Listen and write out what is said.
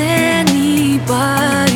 anybody